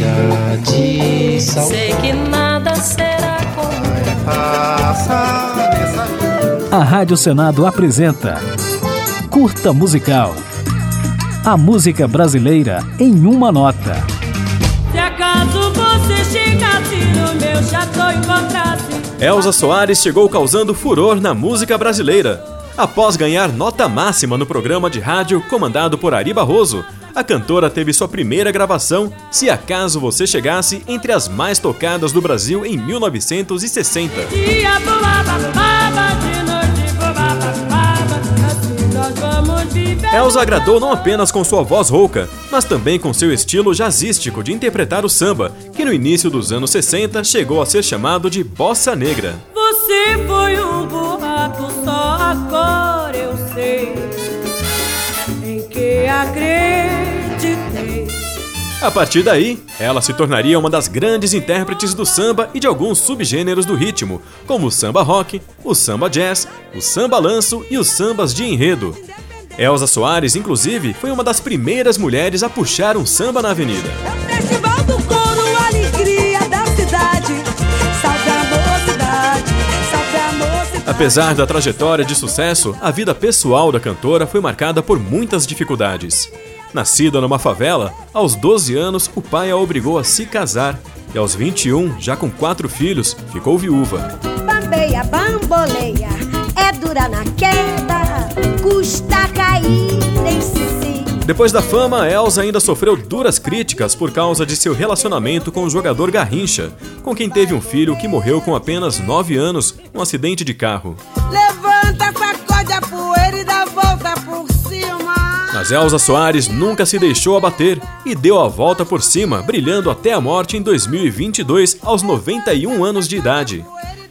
chega de sal. Sei que nada será como A Rádio Senado apresenta Curta Musical. A música brasileira em uma nota. Se acaso você chegasse no meu chateau encontrasse Elza Soares chegou causando furor na música brasileira. Após ganhar nota máxima no programa de rádio comandado por Ari Barroso, a cantora teve sua primeira gravação Se Acaso Você Chegasse entre as mais tocadas do Brasil em 1960. dia voava, baba, de noite voava, baba, assim. Elza agradou não apenas com sua voz rouca, mas também com seu estilo jazzístico de interpretar o samba, que no início dos anos 60 chegou a ser chamado de bossa negra. Você foi um A partir daí, ela se tornaria uma das grandes intérpretes do samba e de alguns subgêneros do ritmo, como o samba rock, o samba jazz, o samba lanço e os sambas de enredo. Elza Soares, inclusive, foi uma das primeiras mulheres a puxar um samba na avenida. Mocidade. Apesar da trajetória de sucesso, a vida pessoal da cantora foi marcada por muitas dificuldades. Nascida numa favela, aos 12 anos o pai a obrigou a se casar e aos 21, já com quatro filhos, ficou viúva. Bambeia, bamboleia, é dura na queda, custa cair em si. Depois da fama, Elsa ainda sofreu duras críticas por causa de seu relacionamento com o jogador Garrincha, com quem teve um filho que morreu com apenas 9 anos num acidente de carro. Levanta, sacode a poeira e dá volta por cima. Mas Elza Soares nunca se deixou abater e deu a volta por cima, brilhando até a morte em 2022, aos 91 anos de idade.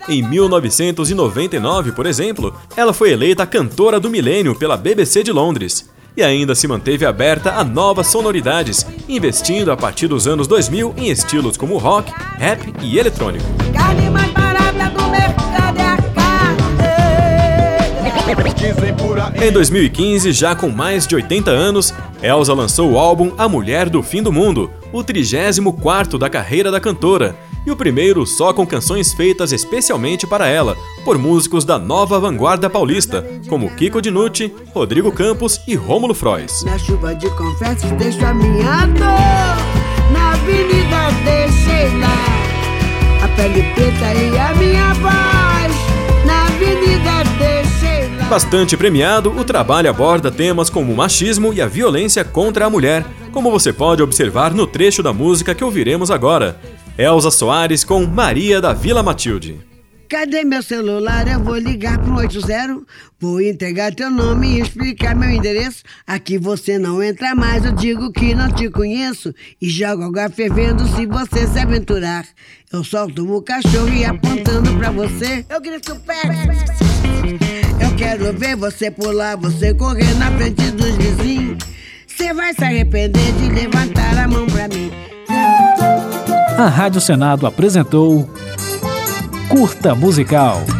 Em 1999, por exemplo, ela foi eleita cantora do milênio pela BBC de Londres. E ainda se manteve aberta a novas sonoridades, investindo a partir dos anos 2000 em estilos como rock, rap e eletrônico. Em 2015, já com mais de 80 anos, Elsa lançou o álbum A Mulher do Fim do Mundo, o 34º da carreira da cantora, e o primeiro só com canções feitas especialmente para ela, por músicos da nova vanguarda paulista, como Kiko Dinucci, Rodrigo Campos e Rômulo Frois. Na chuva de confetes deixo a minha dor. Na avenida deixei lá A pele preta e a minha voz Bastante premiado, o trabalho aborda temas como o machismo e a violência contra a mulher, como você pode observar no trecho da música que ouviremos agora. Elza Soares com Maria da Vila Matilde. Cadê meu celular? Eu vou ligar pro 80 Vou entregar teu nome e explicar meu endereço Aqui você não entra mais, eu digo que não te conheço E jogo água fervendo se você se aventurar Eu solto o cachorro e apontando pra você Eu grito perto Eu quero ver você pular, você correr na frente dos vizinhos Você vai se arrepender de levantar a mão pra mim A Rádio Senado apresentou Curta Musical.